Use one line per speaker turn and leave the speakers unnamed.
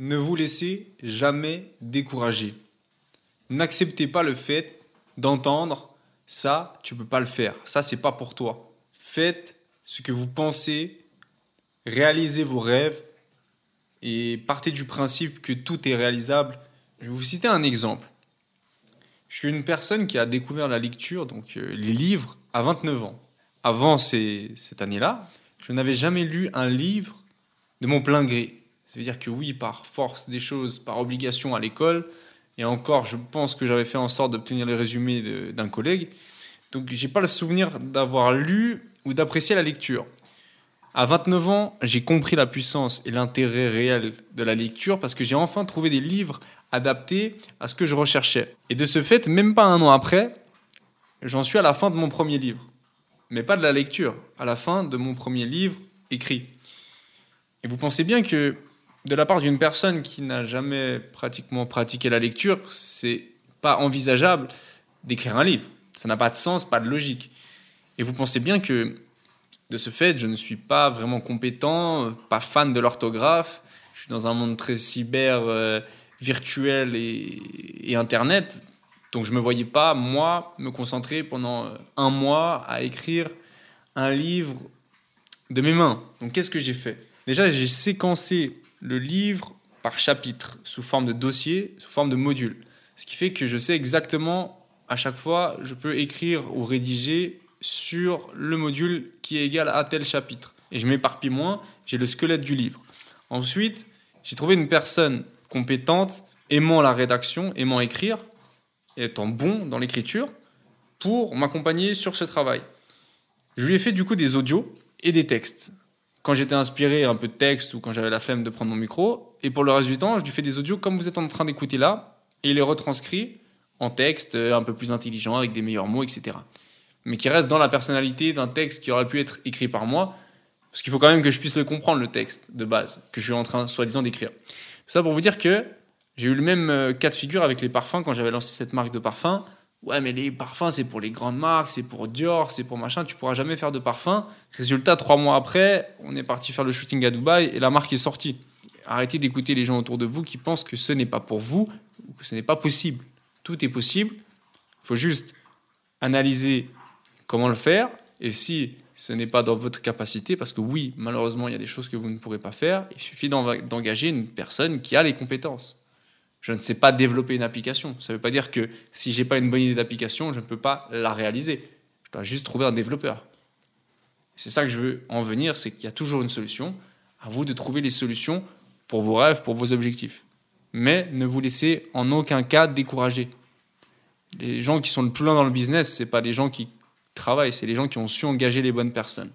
Ne vous laissez jamais décourager. N'acceptez pas le fait d'entendre ça, tu peux pas le faire. Ça, c'est pas pour toi. Faites ce que vous pensez, réalisez vos rêves et partez du principe que tout est réalisable. Je vais vous citer un exemple. Je suis une personne qui a découvert la lecture, donc euh, les livres, à 29 ans. Avant cette année-là, je n'avais jamais lu un livre de mon plein gré. Ça veut dire que oui, par force des choses, par obligation à l'école, et encore, je pense que j'avais fait en sorte d'obtenir les résumés d'un collègue. Donc, j'ai pas le souvenir d'avoir lu ou d'apprécier la lecture. À 29 ans, j'ai compris la puissance et l'intérêt réel de la lecture parce que j'ai enfin trouvé des livres adaptés à ce que je recherchais. Et de ce fait, même pas un an après, j'en suis à la fin de mon premier livre. Mais pas de la lecture, à la fin de mon premier livre écrit. Et vous pensez bien que de la part d'une personne qui n'a jamais pratiquement pratiqué la lecture, c'est pas envisageable d'écrire un livre. Ça n'a pas de sens, pas de logique. Et vous pensez bien que de ce fait, je ne suis pas vraiment compétent, pas fan de l'orthographe. Je suis dans un monde très cyber, euh, virtuel et, et, Internet. Donc je ne me voyais pas, moi, me concentrer pendant euh, un mois à écrire un livre de mes mains. Donc qu'est-ce que j'ai fait? Déjà, j'ai séquencé le livre par chapitre, sous forme de dossier, sous forme de module. Ce qui fait que je sais exactement, à chaque fois, je peux écrire ou rédiger sur le module qui est égal à tel chapitre. Et je m'éparpille moins, j'ai le squelette du livre. Ensuite, j'ai trouvé une personne compétente, aimant la rédaction, aimant écrire, et étant bon dans l'écriture, pour m'accompagner sur ce travail. Je lui ai fait du coup des audios et des textes. Quand j'étais inspiré, un peu de texte ou quand j'avais la flemme de prendre mon micro. Et pour le reste du temps, je lui fais des audios comme vous êtes en train d'écouter là, et il les retranscrit en texte un peu plus intelligent, avec des meilleurs mots, etc mais qui reste dans la personnalité d'un texte qui aurait pu être écrit par moi, parce qu'il faut quand même que je puisse le comprendre, le texte de base, que je suis en train, soi-disant, d'écrire. Ça pour vous dire que j'ai eu le même euh, cas de figure avec les parfums quand j'avais lancé cette marque de parfums. Ouais, mais les parfums, c'est pour les grandes marques, c'est pour Dior, c'est pour machin, tu pourras jamais faire de parfum. Résultat, trois mois après, on est parti faire le shooting à Dubaï et la marque est sortie. Arrêtez d'écouter les gens autour de vous qui pensent que ce n'est pas pour vous ou que ce n'est pas possible. Tout est possible. Il faut juste analyser comment le faire et si ce n'est pas dans votre capacité, parce que oui, malheureusement, il y a des choses que vous ne pourrez pas faire, il suffit d'engager une personne qui a les compétences. Je ne sais pas développer une application. Ça ne veut pas dire que si j'ai pas une bonne idée d'application, je ne peux pas la réaliser. Je dois juste trouver un développeur. C'est ça que je veux en venir, c'est qu'il y a toujours une solution. À vous de trouver les solutions pour vos rêves, pour vos objectifs. Mais ne vous laissez en aucun cas décourager. Les gens qui sont le plus loin dans le business, c'est pas les gens qui travail, c'est les gens qui ont su engager les bonnes personnes.